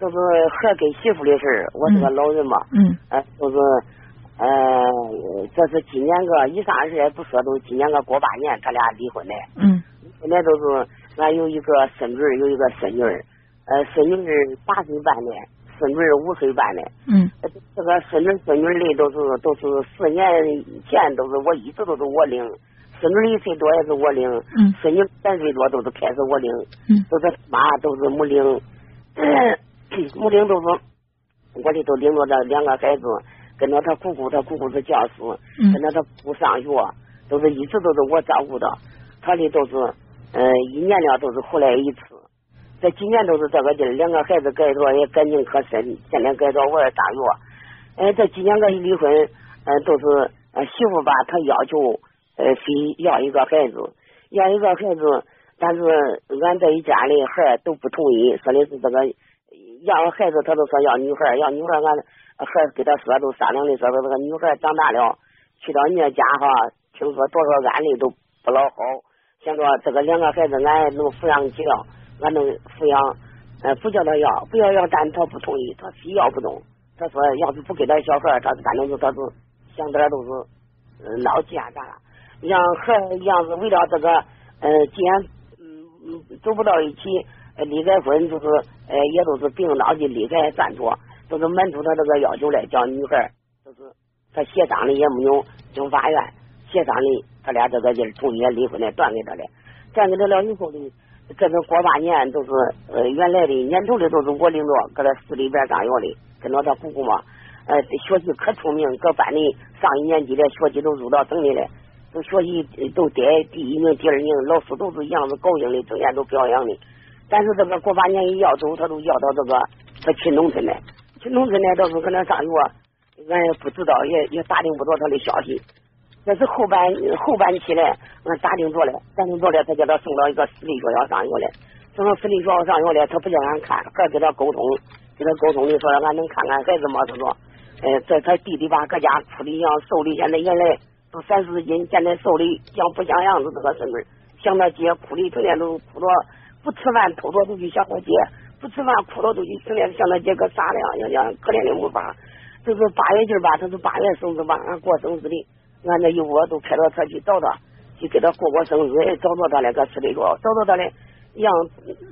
都是孩跟媳妇的事儿。我是个老人嘛，嗯，呃，都是呃，这是今年个一三二十也不说，都今年个过八年，他俩离婚的。嗯，现在都是俺有一个孙女儿，有一个孙女儿，呃，孙女儿八岁半的，孙女儿五岁半的。嗯，这个孙女孙女儿的都是都是四年前都是我一直都是我领，孙女一岁多也是我领，嗯，孙女三岁多都是开始我领，嗯，都是妈都是母领，母领都是我的都领着这两个孩子，跟着他姑姑，他姑姑是教师，嗯跟着他姑姑上学，都是一直都是我照顾的，他的都是嗯、呃一年了都是回来一次。这几年都是这个劲儿，两个孩子改着也感情可深，现在改着我也上学。哎，这几年个一离婚，嗯、都是呃媳妇吧，她要求呃非要一个孩子，要一个孩子，但是俺这一家里孩都不同意，说的是这个要孩子，他都说要女孩儿，要女孩，俺孩儿跟他说都商量的，说说这个女孩长大了去到人家哈，听说多少案例都不老好，想着这个两个孩子俺能抚养起了，俺能抚养，呃，不叫他要，不要要，但他不同意，他非要不动。他说要是不给他小孩儿，他反正就他是想点儿都是闹急眼咋了？让孩儿一样是为了这个呃，既然嗯嗯走不到一起，离开婚就是呃也都是病闹的离开暂托，都是满足他这个要求来，叫女孩就是他协商的也没有经法院协商的，他俩这个就是同意离婚的，断给他的，断给他了以后呢，这是过八年都是呃原来的年头的都是我领着搁这市里边上学的，跟着他姑姑嘛，呃学习可聪明，搁班里上一年级的学习都入到省里了。都学习都得第一名、第二名，老师都是一样子高兴的，整天都表扬的。但是这个过八年一要走，他都要到这个他去农村来，去农村来到时候搁那上学，俺也不知道，也也打听不着他的消息。这是后半后半期嘞，俺打听着了，打听着了，他叫他送到一个私立学校上学来，送到私立学校上学来，他不叫俺看，还跟他沟通，跟他沟通的说俺能看看孩子吗？他说，呃，在他弟弟吧，搁家哭的像，瘦的，现在原来。都三四十斤，现在瘦的像不像样子？这个孙女想他姐哭的，成天都哭着不吃饭，偷着都去想他姐；不吃饭，哭着都去成天想他姐，个啥样？样样可怜的没法。就是八月劲儿吧，他是八月生日吧，俺过生日的，俺这一窝都开着车去找他，去给他过过生日，找到他了，搁市里头找到他了。样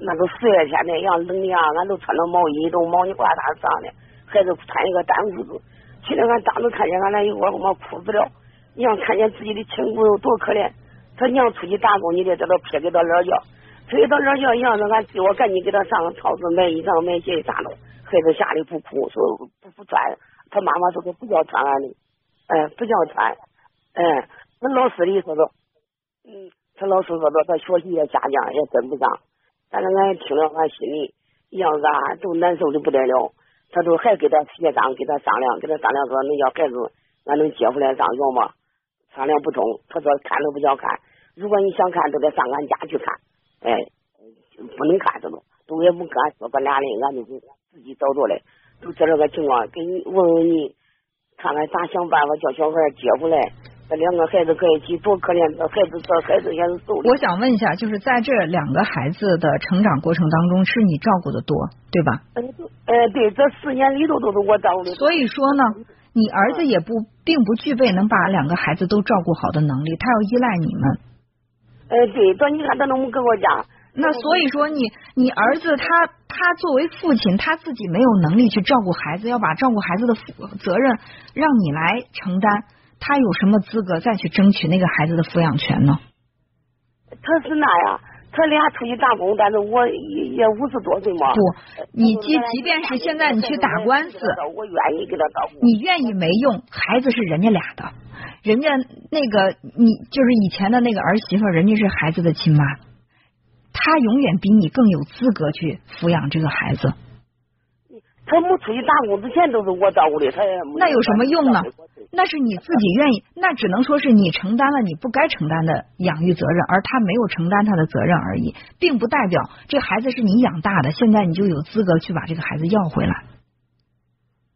那个四月天的，样冷的呀，俺都穿着毛衣，都毛呢褂子上的，孩子穿一个单裤子，去了俺当时看见俺那一窝，我哭死了。娘看见自己的亲骨肉多可怜，他娘出去打工，你得在这撇给他老叫，撇给他老叫，样子俺我赶紧给他上超市买衣裳买鞋啥的，孩子吓得不哭，说不不穿，他妈妈说他不叫穿俺的，哎不叫穿，哎那老师里说说，嗯，他老师说说他学习也下降也跟不上，但是俺听了俺心里样子啊都难受的不得了，他都还给他协商给他商量给他商量说能要孩子俺能接回来上学吗？商量不中，他说看都不叫看，如果你想看，都得上俺家去看，哎，不能干这种，都也不跟俺说，个男人俺就自己找着嘞，就这个情况，给你问问你，看看咋想办法叫小孩接回来，这两个孩子搁一起多可怜，这孩子这孩子也是瘦的。我想问一下，就是在这两个孩子的成长过程当中，是你照顾的多，对吧？呃，对，这四年里头都是我照顾的。所以说呢，你儿子也不并不具备能把两个孩子都照顾好的能力，他要依赖你们。呃，对，到你看他能不跟我讲？那所以说你你儿子他他作为父亲，他自己没有能力去照顾孩子，要把照顾孩子的责任让你来承担，他有什么资格再去争取那个孩子的抚养权呢？他是那样，他俩出去打工，但是我也也五十多岁嘛。不，你即即便是现在你去打官司，我愿意给他照顾。你愿意没用，孩子是人家俩的，人家那个你就是以前的那个儿媳妇，人家是孩子的亲妈，她永远比你更有资格去抚养这个孩子。他没出去打工之前都是我照顾的，他也那有什么用呢？那是你自己愿意，那只能说是你承担了你不该承担的养育责任，而他没有承担他的责任而已，并不代表这孩子是你养大的，现在你就有资格去把这个孩子要回来。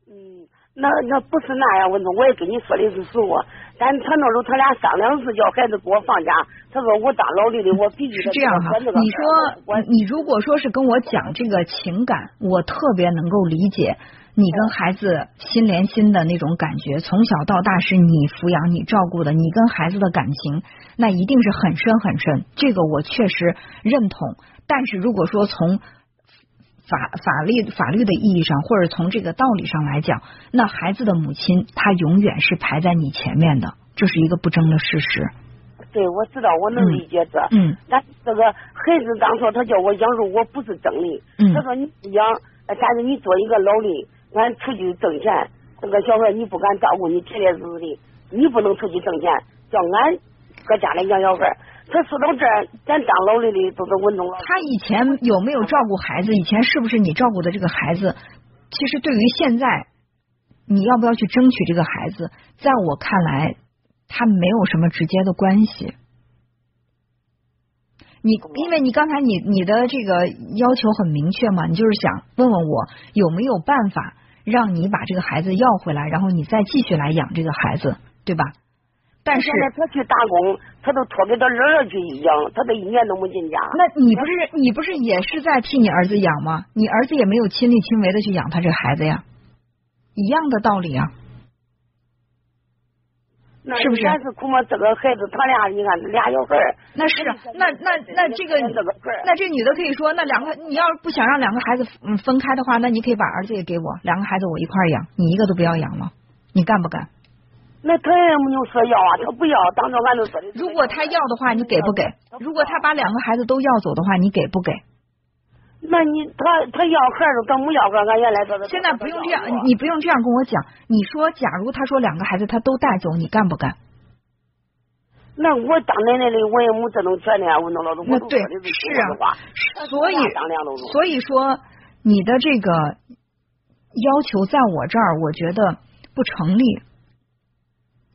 嗯，那那不是那样，我我也跟你说的是实话，但他那时候他俩商量是叫孩子给我放假，他说我当老李的我必须是这样哈。你说你如果说是跟我讲这个情感，我特别能够理解你跟孩子心连心的那种感觉。从小到大是你抚养你照顾的，你跟孩子的感情那一定是很深很深，这个我确实认同。但是如果说从法法律法律的意义上，或者从这个道理上来讲，那孩子的母亲她永远是排在你前面的，这是一个不争的事实。对，我知道，我能理解这。嗯。但这个孩子当初他叫我养肉，我不是争的。嗯。他说你不养，但是你做一个老李，俺出去挣钱，这个小孩你不敢照顾你铁铁实实的，你不能出去挣钱，叫俺搁家里养小孩。他说到这儿，咱当老李的都是稳重了。他以前有没有照顾孩子？以前是不是你照顾的这个孩子？其实对于现在，你要不要去争取这个孩子？在我看来，他没有什么直接的关系。你因为你刚才你你的这个要求很明确嘛，你就是想问问我有没有办法让你把这个孩子要回来，然后你再继续来养这个孩子，对吧？但是他去打工，他都托给他儿子去养，他都一年都没进家。那你不是你不是也是在替你儿子养吗？你儿子也没有亲力亲为的去养他这孩子呀，一样的道理啊。是不是？是苦嘛，这个孩子他俩，你看俩小孩儿。那是，那那那这个，那这女的可以说，那两个你要是不想让两个孩子嗯分开的话，那你可以把儿子也给我，两个孩子我一块养，你一个都不要养了？你干不干？那他也没有说要啊，他不要，当着俺都说的。如果他要的话，你给不给？如果他把两个孩子都要走的话，你给不给？那你他他要孩子，他没要孩俺原来说的。现在不用这样，你不用这样跟我讲。你说，假如他说两个孩子他都带走，你干不干？那我当奶奶的，我也没这种权利啊！我弄老子我对，是啊，所以所以说你的这个要求在我这儿，我觉得不成立。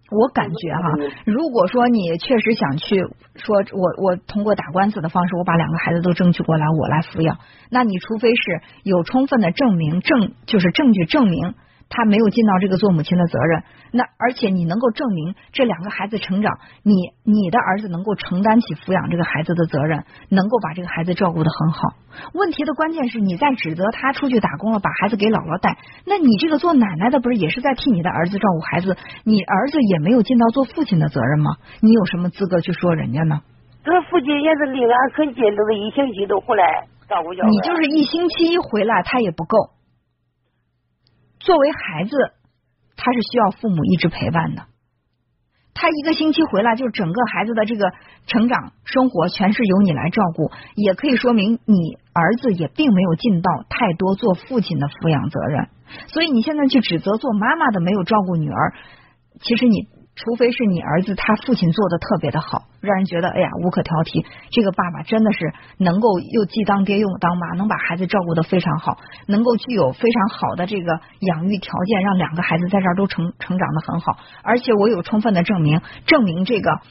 我感觉哈，如果说你确实想去说，我我通过打官司的方式，我把两个孩子都争取过来，我来抚养，那你除非是有充分的证明证，就是证据证明。他没有尽到这个做母亲的责任，那而且你能够证明这两个孩子成长，你你的儿子能够承担起抚养这个孩子的责任，能够把这个孩子照顾的很好。问题的关键是你在指责他出去打工了，把孩子给姥姥带，那你这个做奶奶的不是也是在替你的儿子照顾孩子？你儿子也没有尽到做父亲的责任吗？你有什么资格去说人家呢？这父亲也是离俺很近，都是一星期都回来照顾小孩。你就是一星期一回来，他也不够。作为孩子，他是需要父母一直陪伴的。他一个星期回来，就整个孩子的这个成长生活全是由你来照顾，也可以说明你儿子也并没有尽到太多做父亲的抚养责任。所以你现在去指责做妈妈的没有照顾女儿，其实你。除非是你儿子他父亲做的特别的好，让人觉得哎呀无可挑剔，这个爸爸真的是能够又既当爹又当妈，能把孩子照顾的非常好，能够具有非常好的这个养育条件，让两个孩子在这儿都成成长的很好，而且我有充分的证明，证明这个。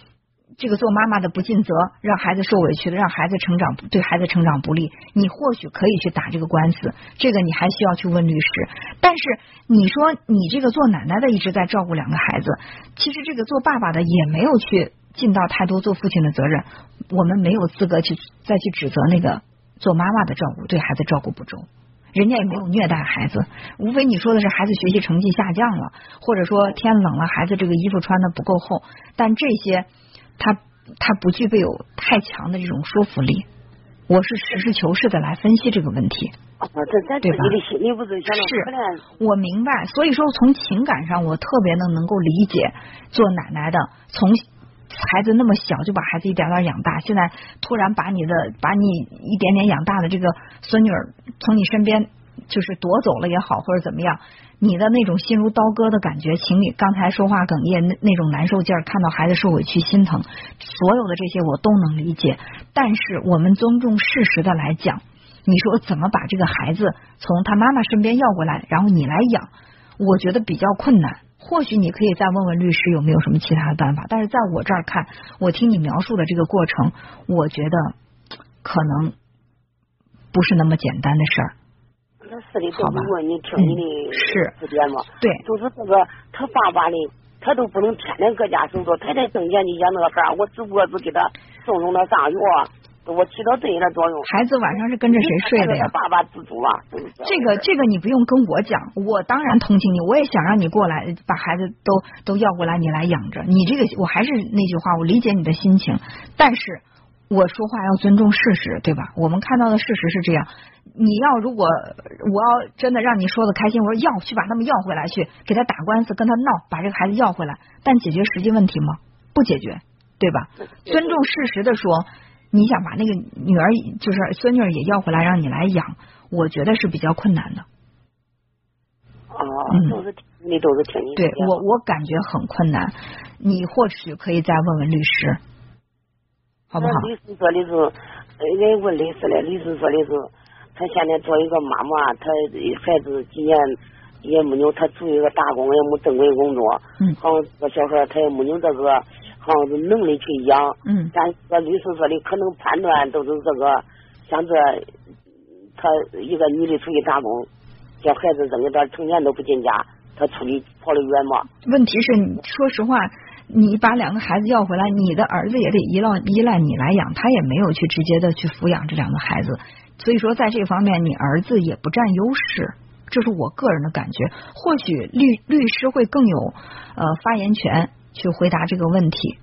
这个做妈妈的不尽责，让孩子受委屈的，让孩子成长对孩子成长不利，你或许可以去打这个官司，这个你还需要去问律师。但是你说你这个做奶奶的一直在照顾两个孩子，其实这个做爸爸的也没有去尽到太多做父亲的责任，我们没有资格去再去指责那个做妈妈的照顾对孩子照顾不周，人家也没有虐待孩子，无非你说的是孩子学习成绩下降了，或者说天冷了孩子这个衣服穿的不够厚，但这些。他他不具备有太强的这种说服力，我是实事求是的来分析这个问题，对吧？是，我明白。所以说，从情感上，我特别能能够理解做奶奶的，从孩子那么小就把孩子一点点养大，现在突然把你的把你一点点养大的这个孙女儿从你身边就是夺走了也好，或者怎么样。你的那种心如刀割的感觉，情侣刚才说话哽咽那那种难受劲儿，看到孩子受委屈心疼，所有的这些我都能理解。但是我们尊重事实的来讲，你说怎么把这个孩子从他妈妈身边要过来，然后你来养，我觉得比较困难。或许你可以再问问律师有没有什么其他的办法。但是在我这儿看，我听你描述的这个过程，我觉得可能不是那么简单的事儿。他是的，都是问你听你的是指点嘛。对，就是这个他爸爸的，他他都不能天天搁家守着，太太挣钱去养那个孩儿，我只不过是给他送送他上学，我起到这一点作用。孩子晚上是跟着谁睡的呀？爸爸自主啊。这个这个你不用跟我讲，我当然同情你，我也想让你过来把孩子都都要过来，你来养着。你这个我还是那句话，我理解你的心情，但是我说话要尊重事实，对吧？我们看到的事实是这样。你要如果我要真的让你说的开心，我说要去把他们要回来，去给他打官司，跟他闹，把这个孩子要回来，但解决实际问题吗？不解决，对吧？尊重事实的说，你想把那个女儿就是孙女也要回来，让你来养，我觉得是比较困难的。哦，都是你都是听你对我我感觉很困难，你或许可以再问问律师，好不好？律师说的是，人问律师了，律师说的是。他现在做一个妈妈，他孩子今年也没有，他做一个打工也没正规工作，嗯，好像这个小孩他也没有这个好像是能力去养，嗯，但这律师说的可能判断都是这个，像这他一个女的出去打工，叫孩子扔给他成年都不进家，他出去跑得远嘛？问题是，说实话，你把两个孩子要回来，你的儿子也得依赖依赖你来养，他也没有去直接的去抚养这两个孩子。所以说，在这方面，你儿子也不占优势，这是我个人的感觉。或许律律师会更有呃发言权去回答这个问题。